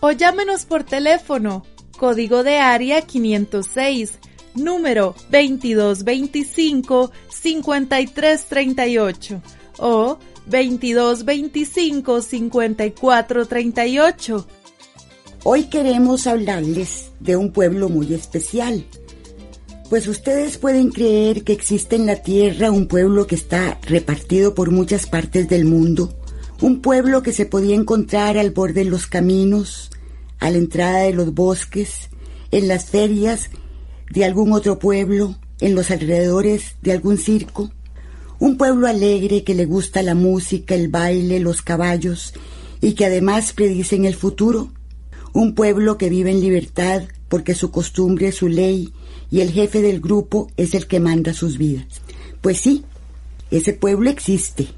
O llámenos por teléfono, código de área 506, número 2225-5338 o 2225-5438. Hoy queremos hablarles de un pueblo muy especial. Pues ustedes pueden creer que existe en la Tierra un pueblo que está repartido por muchas partes del mundo, un pueblo que se podía encontrar al borde de los caminos, a la entrada de los bosques, en las ferias de algún otro pueblo, en los alrededores de algún circo, un pueblo alegre que le gusta la música, el baile, los caballos y que además predicen el futuro, un pueblo que vive en libertad porque su costumbre es su ley y el jefe del grupo es el que manda sus vidas. Pues sí, ese pueblo existe.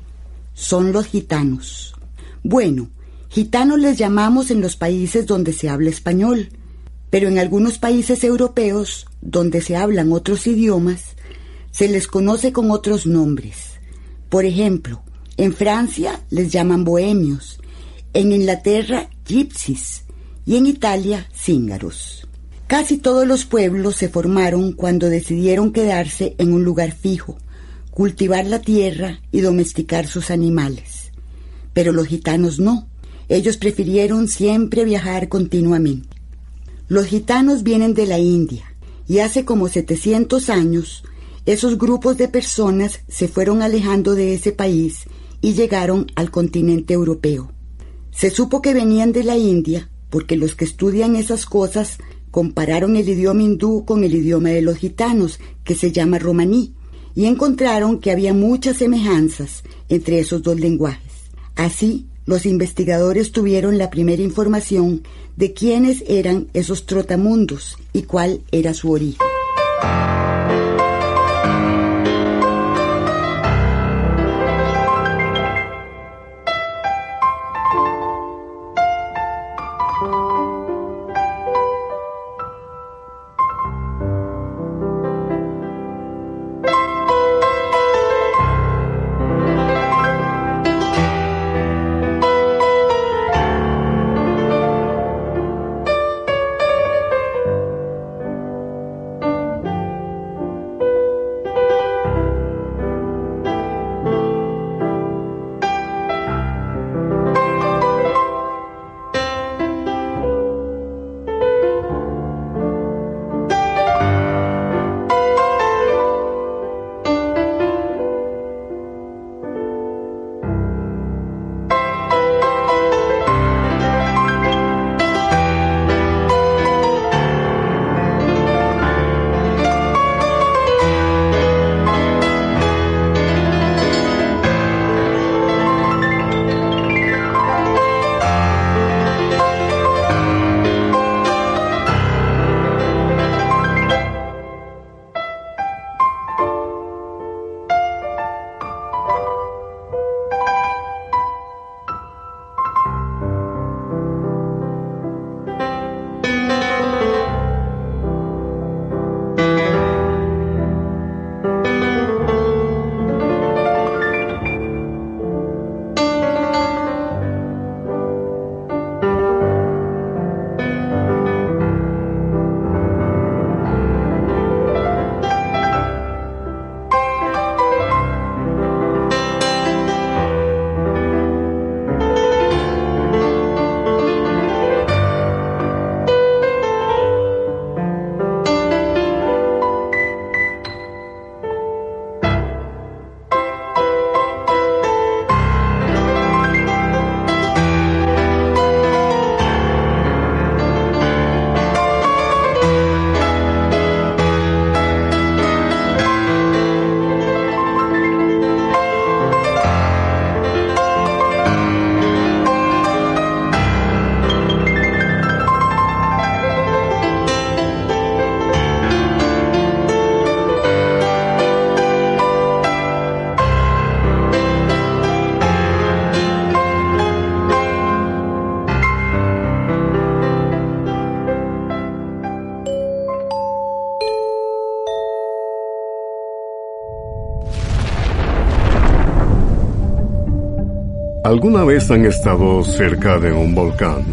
Son los gitanos. Bueno, gitanos les llamamos en los países donde se habla español, pero en algunos países europeos, donde se hablan otros idiomas, se les conoce con otros nombres. Por ejemplo, en Francia les llaman bohemios, en Inglaterra gypsies y en Italia cíngaros. Casi todos los pueblos se formaron cuando decidieron quedarse en un lugar fijo, cultivar la tierra y domesticar sus animales. Pero los gitanos no. Ellos prefirieron siempre viajar continuamente. Los gitanos vienen de la India y hace como 700 años esos grupos de personas se fueron alejando de ese país y llegaron al continente europeo. Se supo que venían de la India porque los que estudian esas cosas compararon el idioma hindú con el idioma de los gitanos, que se llama romaní, y encontraron que había muchas semejanzas entre esos dos lenguajes. Así, los investigadores tuvieron la primera información de quiénes eran esos trotamundos y cuál era su origen. ¿Alguna vez han estado cerca de un volcán?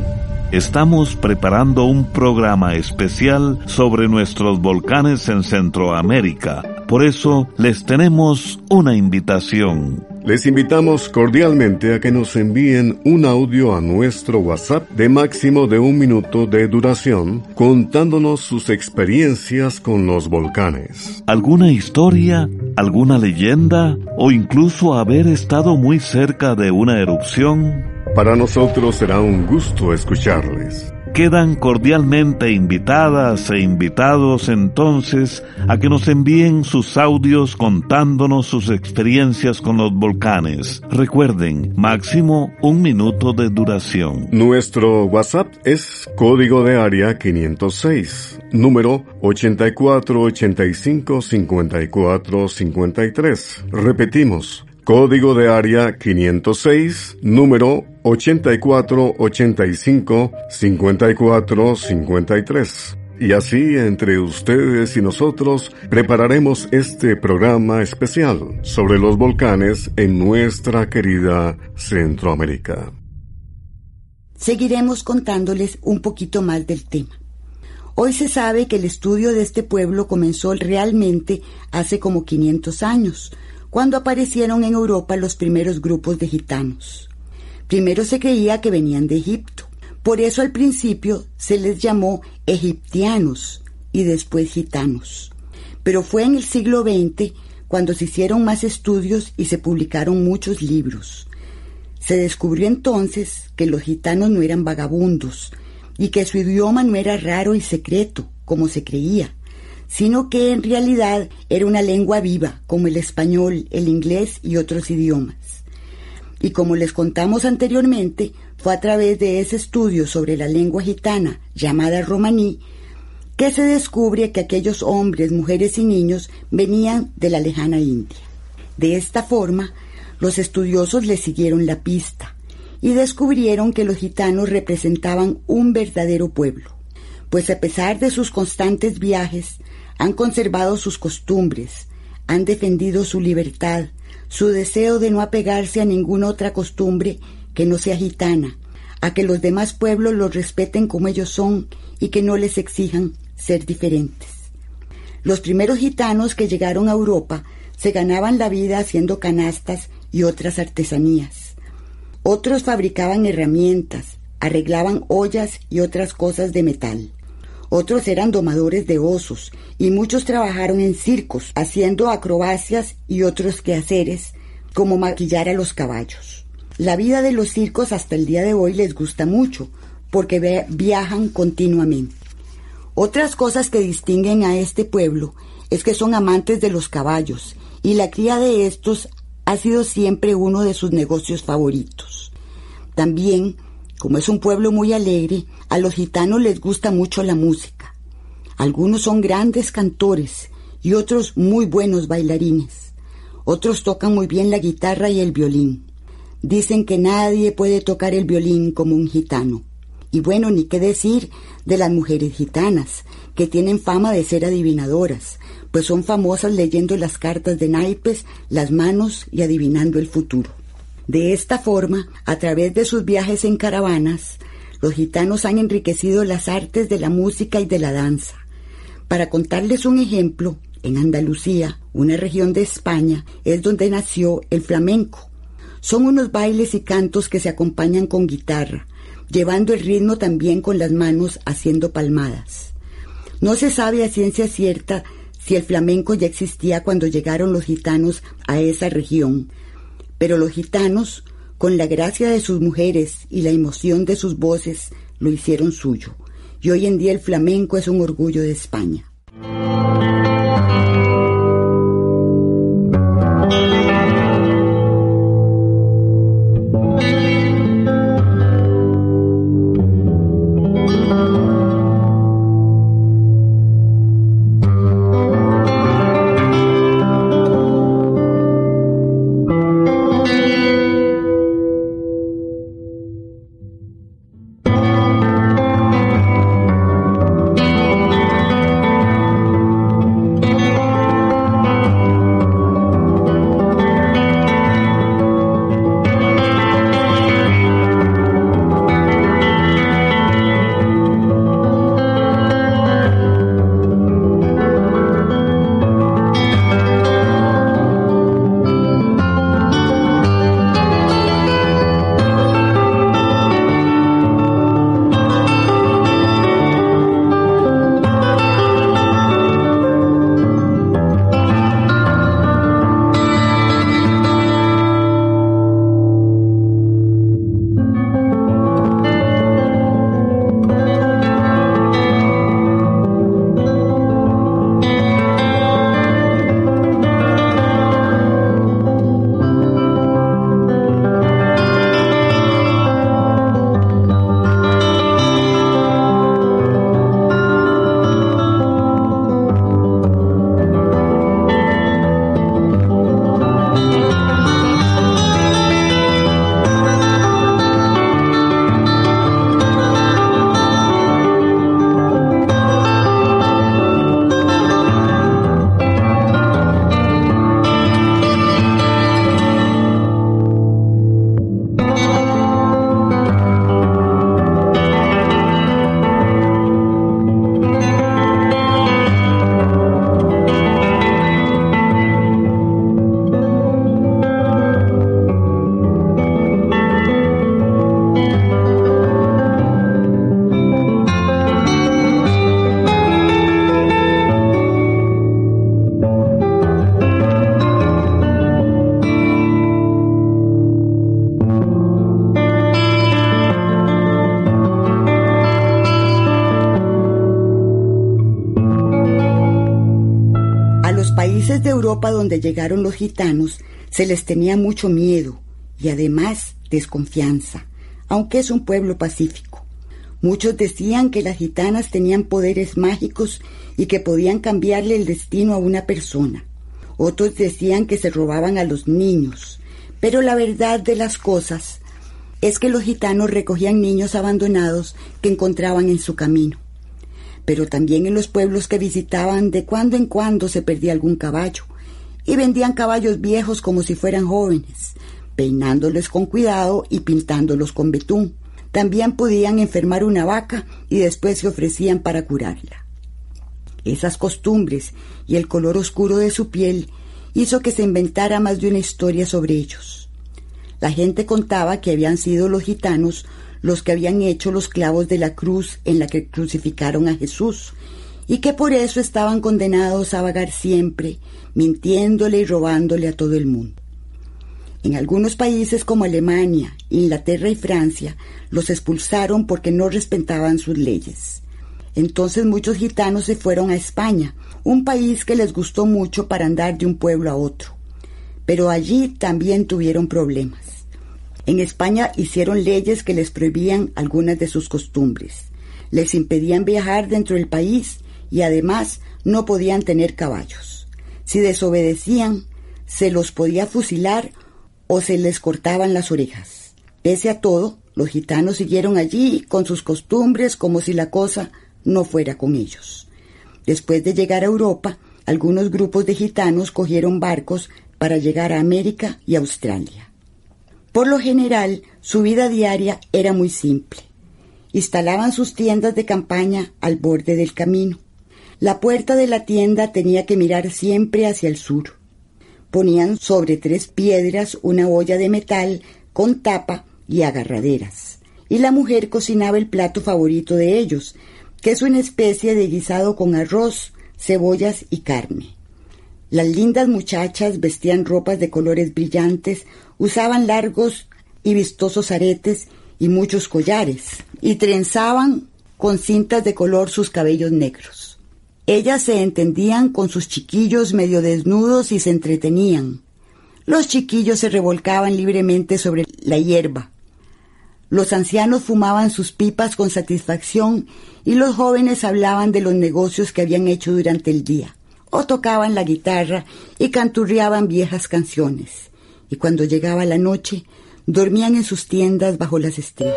Estamos preparando un programa especial sobre nuestros volcanes en Centroamérica. Por eso les tenemos una invitación. Les invitamos cordialmente a que nos envíen un audio a nuestro WhatsApp de máximo de un minuto de duración contándonos sus experiencias con los volcanes. ¿Alguna historia? ¿Alguna leyenda? ¿O incluso haber estado muy cerca de una erupción? Para nosotros será un gusto escucharles. Quedan cordialmente invitadas e invitados entonces a que nos envíen sus audios contándonos sus experiencias con los volcanes. Recuerden, máximo un minuto de duración. Nuestro WhatsApp es código de área 506, número 84855453. Repetimos, Código de área 506, número 8485-5453. Y así, entre ustedes y nosotros, prepararemos este programa especial sobre los volcanes en nuestra querida Centroamérica. Seguiremos contándoles un poquito más del tema. Hoy se sabe que el estudio de este pueblo comenzó realmente hace como 500 años, cuando aparecieron en Europa los primeros grupos de gitanos. Primero se creía que venían de Egipto, por eso al principio se les llamó egiptianos y después gitanos. Pero fue en el siglo XX cuando se hicieron más estudios y se publicaron muchos libros. Se descubrió entonces que los gitanos no eran vagabundos y que su idioma no era raro y secreto, como se creía sino que en realidad era una lengua viva, como el español, el inglés y otros idiomas. Y como les contamos anteriormente, fue a través de ese estudio sobre la lengua gitana, llamada romaní, que se descubre que aquellos hombres, mujeres y niños venían de la lejana India. De esta forma, los estudiosos le siguieron la pista y descubrieron que los gitanos representaban un verdadero pueblo, pues a pesar de sus constantes viajes, han conservado sus costumbres, han defendido su libertad, su deseo de no apegarse a ninguna otra costumbre que no sea gitana, a que los demás pueblos los respeten como ellos son y que no les exijan ser diferentes. Los primeros gitanos que llegaron a Europa se ganaban la vida haciendo canastas y otras artesanías. Otros fabricaban herramientas, arreglaban ollas y otras cosas de metal. Otros eran domadores de osos y muchos trabajaron en circos, haciendo acrobacias y otros quehaceres, como maquillar a los caballos. La vida de los circos hasta el día de hoy les gusta mucho, porque viajan continuamente. Otras cosas que distinguen a este pueblo es que son amantes de los caballos, y la cría de estos ha sido siempre uno de sus negocios favoritos. También como es un pueblo muy alegre, a los gitanos les gusta mucho la música. Algunos son grandes cantores y otros muy buenos bailarines. Otros tocan muy bien la guitarra y el violín. Dicen que nadie puede tocar el violín como un gitano. Y bueno, ni qué decir de las mujeres gitanas, que tienen fama de ser adivinadoras, pues son famosas leyendo las cartas de naipes, las manos y adivinando el futuro. De esta forma, a través de sus viajes en caravanas, los gitanos han enriquecido las artes de la música y de la danza. Para contarles un ejemplo, en Andalucía, una región de España, es donde nació el flamenco. Son unos bailes y cantos que se acompañan con guitarra, llevando el ritmo también con las manos haciendo palmadas. No se sabe a ciencia cierta si el flamenco ya existía cuando llegaron los gitanos a esa región, pero los gitanos, con la gracia de sus mujeres y la emoción de sus voces, lo hicieron suyo. Y hoy en día el flamenco es un orgullo de España. Países de Europa donde llegaron los gitanos se les tenía mucho miedo y además desconfianza, aunque es un pueblo pacífico. Muchos decían que las gitanas tenían poderes mágicos y que podían cambiarle el destino a una persona. Otros decían que se robaban a los niños. Pero la verdad de las cosas es que los gitanos recogían niños abandonados que encontraban en su camino. Pero también en los pueblos que visitaban de cuando en cuando se perdía algún caballo y vendían caballos viejos como si fueran jóvenes, peinándolos con cuidado y pintándolos con betún. También podían enfermar una vaca y después se ofrecían para curarla. Esas costumbres y el color oscuro de su piel hizo que se inventara más de una historia sobre ellos. La gente contaba que habían sido los gitanos los que habían hecho los clavos de la cruz en la que crucificaron a Jesús, y que por eso estaban condenados a vagar siempre, mintiéndole y robándole a todo el mundo. En algunos países como Alemania, Inglaterra y Francia los expulsaron porque no respetaban sus leyes. Entonces muchos gitanos se fueron a España, un país que les gustó mucho para andar de un pueblo a otro. Pero allí también tuvieron problemas. En España hicieron leyes que les prohibían algunas de sus costumbres. Les impedían viajar dentro del país y además no podían tener caballos. Si desobedecían, se los podía fusilar o se les cortaban las orejas. Pese a todo, los gitanos siguieron allí con sus costumbres como si la cosa no fuera con ellos. Después de llegar a Europa, algunos grupos de gitanos cogieron barcos para llegar a América y Australia. Por lo general, su vida diaria era muy simple. Instalaban sus tiendas de campaña al borde del camino. La puerta de la tienda tenía que mirar siempre hacia el sur. Ponían sobre tres piedras una olla de metal con tapa y agarraderas. Y la mujer cocinaba el plato favorito de ellos, que es una especie de guisado con arroz, cebollas y carne. Las lindas muchachas vestían ropas de colores brillantes, usaban largos y vistosos aretes y muchos collares, y trenzaban con cintas de color sus cabellos negros. Ellas se entendían con sus chiquillos medio desnudos y se entretenían. Los chiquillos se revolcaban libremente sobre la hierba. Los ancianos fumaban sus pipas con satisfacción y los jóvenes hablaban de los negocios que habían hecho durante el día, o tocaban la guitarra y canturreaban viejas canciones. Y cuando llegaba la noche, dormían en sus tiendas bajo las estrellas.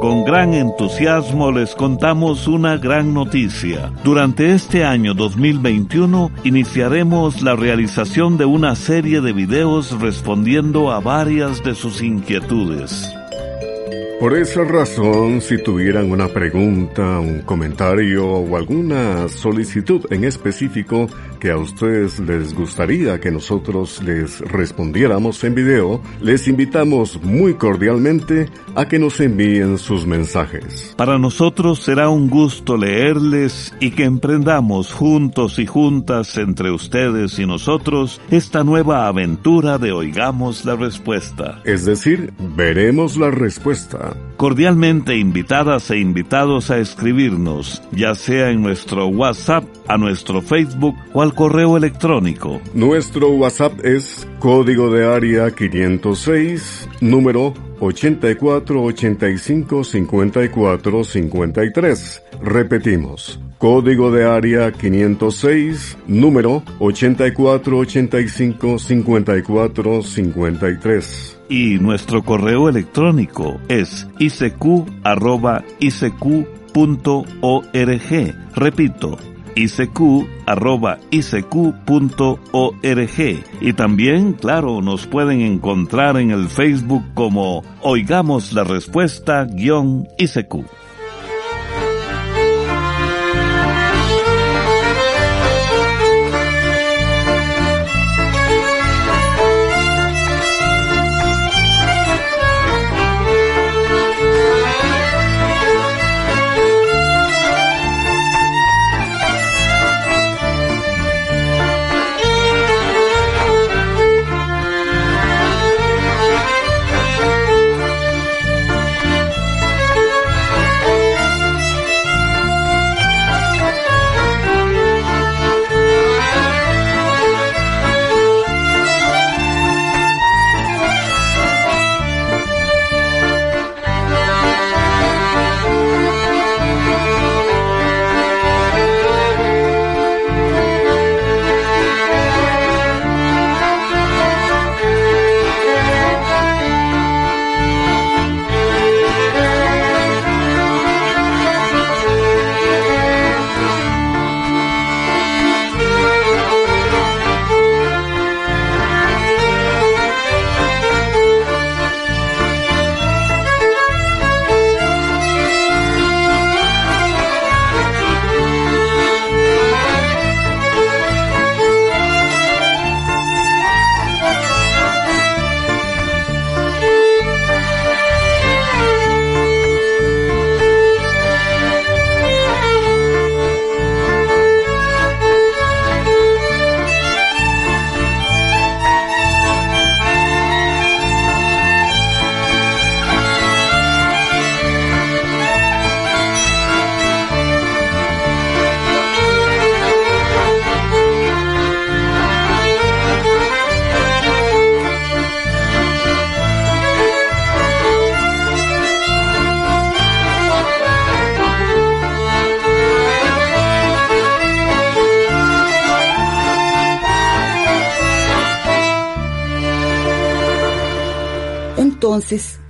Con gran entusiasmo les contamos una gran noticia. Durante este año 2021 iniciaremos la realización de una serie de videos respondiendo a varias de sus inquietudes. Por esa razón, si tuvieran una pregunta, un comentario o alguna solicitud en específico que a ustedes les gustaría que nosotros les respondiéramos en video, les invitamos muy cordialmente a que nos envíen sus mensajes. Para nosotros será un gusto leerles y que emprendamos juntos y juntas entre ustedes y nosotros esta nueva aventura de Oigamos la Respuesta. Es decir, veremos la respuesta Cordialmente invitadas e invitados a escribirnos, ya sea en nuestro WhatsApp, a nuestro Facebook o al correo electrónico. Nuestro WhatsApp es código de área 506, número 84 85 54 53. Repetimos. Código de área 506, número 84 85 54 53 y nuestro correo electrónico es isq.org. Repito, isq.org. Y también, claro, nos pueden encontrar en el Facebook como Oigamos la Respuesta-ICQ.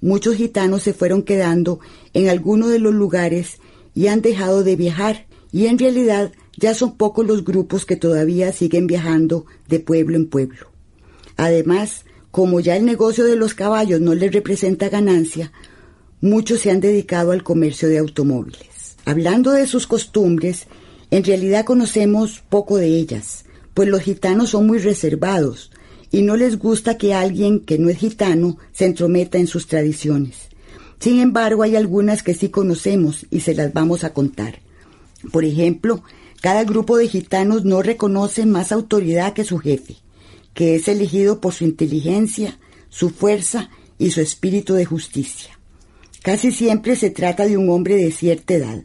Muchos gitanos se fueron quedando en alguno de los lugares y han dejado de viajar y en realidad ya son pocos los grupos que todavía siguen viajando de pueblo en pueblo. Además, como ya el negocio de los caballos no les representa ganancia, muchos se han dedicado al comercio de automóviles. Hablando de sus costumbres, en realidad conocemos poco de ellas, pues los gitanos son muy reservados y no les gusta que alguien que no es gitano se entrometa en sus tradiciones. Sin embargo, hay algunas que sí conocemos y se las vamos a contar. Por ejemplo, cada grupo de gitanos no reconoce más autoridad que su jefe, que es elegido por su inteligencia, su fuerza y su espíritu de justicia. Casi siempre se trata de un hombre de cierta edad.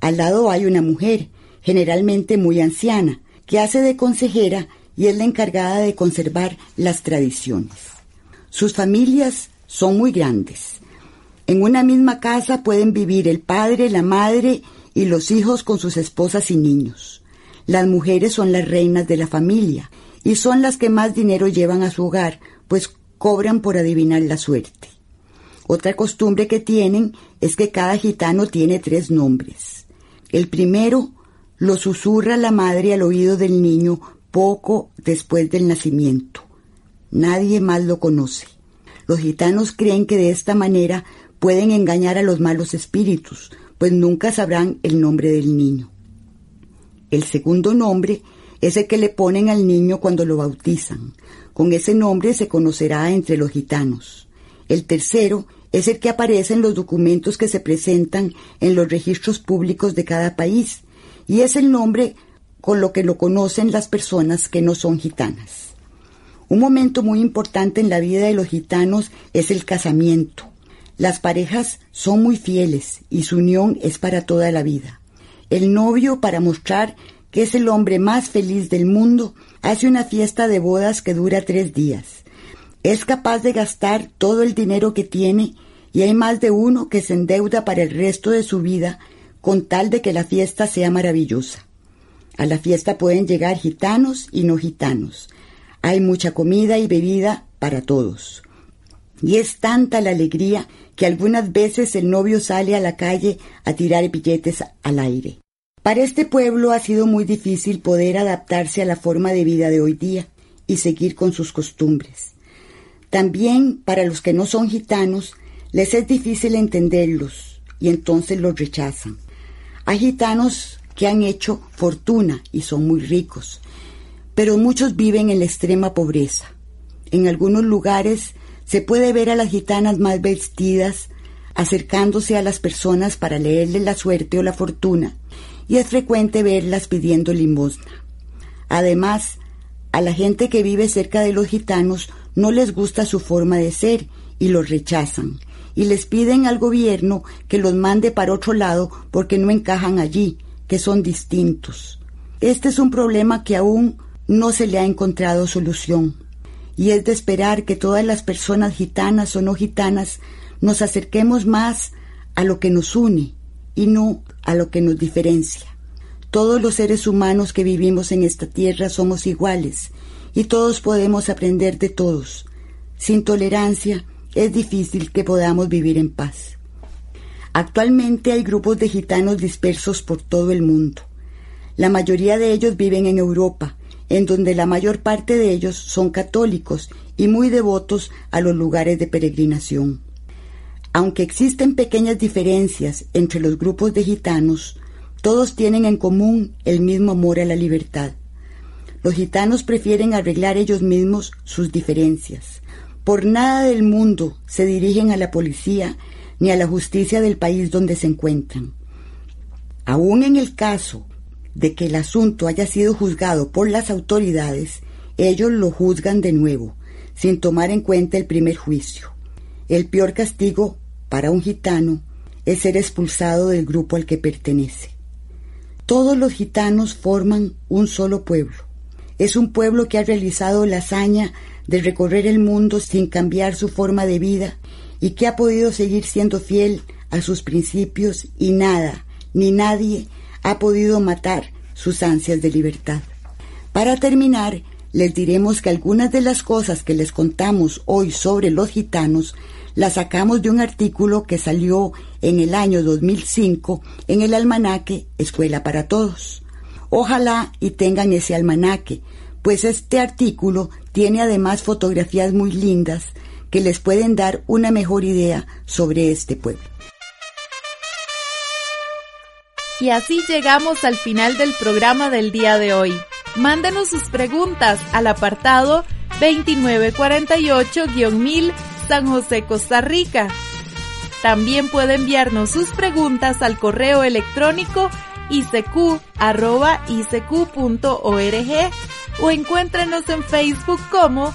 Al lado hay una mujer, generalmente muy anciana, que hace de consejera y es la encargada de conservar las tradiciones. Sus familias son muy grandes. En una misma casa pueden vivir el padre, la madre y los hijos con sus esposas y niños. Las mujeres son las reinas de la familia y son las que más dinero llevan a su hogar, pues cobran por adivinar la suerte. Otra costumbre que tienen es que cada gitano tiene tres nombres. El primero lo susurra la madre al oído del niño poco después del nacimiento. Nadie más lo conoce. Los gitanos creen que de esta manera pueden engañar a los malos espíritus, pues nunca sabrán el nombre del niño. El segundo nombre es el que le ponen al niño cuando lo bautizan. Con ese nombre se conocerá entre los gitanos. El tercero es el que aparece en los documentos que se presentan en los registros públicos de cada país, y es el nombre con lo que lo conocen las personas que no son gitanas. Un momento muy importante en la vida de los gitanos es el casamiento. Las parejas son muy fieles y su unión es para toda la vida. El novio, para mostrar que es el hombre más feliz del mundo, hace una fiesta de bodas que dura tres días. Es capaz de gastar todo el dinero que tiene y hay más de uno que se endeuda para el resto de su vida con tal de que la fiesta sea maravillosa. A la fiesta pueden llegar gitanos y no gitanos. Hay mucha comida y bebida para todos. Y es tanta la alegría que algunas veces el novio sale a la calle a tirar billetes al aire. Para este pueblo ha sido muy difícil poder adaptarse a la forma de vida de hoy día y seguir con sus costumbres. También para los que no son gitanos les es difícil entenderlos y entonces los rechazan. Hay gitanos que han hecho fortuna y son muy ricos, pero muchos viven en la extrema pobreza. En algunos lugares se puede ver a las gitanas más vestidas acercándose a las personas para leerles la suerte o la fortuna, y es frecuente verlas pidiendo limosna. Además, a la gente que vive cerca de los gitanos no les gusta su forma de ser y los rechazan, y les piden al gobierno que los mande para otro lado porque no encajan allí, que son distintos. Este es un problema que aún no se le ha encontrado solución y es de esperar que todas las personas gitanas o no gitanas nos acerquemos más a lo que nos une y no a lo que nos diferencia. Todos los seres humanos que vivimos en esta tierra somos iguales y todos podemos aprender de todos. Sin tolerancia es difícil que podamos vivir en paz. Actualmente hay grupos de gitanos dispersos por todo el mundo. La mayoría de ellos viven en Europa en donde la mayor parte de ellos son católicos y muy devotos a los lugares de peregrinación. Aunque existen pequeñas diferencias entre los grupos de gitanos, todos tienen en común el mismo amor a la libertad. Los gitanos prefieren arreglar ellos mismos sus diferencias. Por nada del mundo se dirigen a la policía ni a la justicia del país donde se encuentran. Aún en el caso de que el asunto haya sido juzgado por las autoridades, ellos lo juzgan de nuevo, sin tomar en cuenta el primer juicio. El peor castigo para un gitano es ser expulsado del grupo al que pertenece. Todos los gitanos forman un solo pueblo. Es un pueblo que ha realizado la hazaña de recorrer el mundo sin cambiar su forma de vida y que ha podido seguir siendo fiel a sus principios y nada ni nadie ha podido matar sus ansias de libertad. Para terminar, les diremos que algunas de las cosas que les contamos hoy sobre los gitanos las sacamos de un artículo que salió en el año 2005 en el almanaque Escuela para Todos. Ojalá y tengan ese almanaque, pues este artículo tiene además fotografías muy lindas que les pueden dar una mejor idea sobre este pueblo. Y así llegamos al final del programa del día de hoy. Mándenos sus preguntas al apartado 2948-1000 San José, Costa Rica. También puede enviarnos sus preguntas al correo electrónico isq.org o encuéntrenos en Facebook como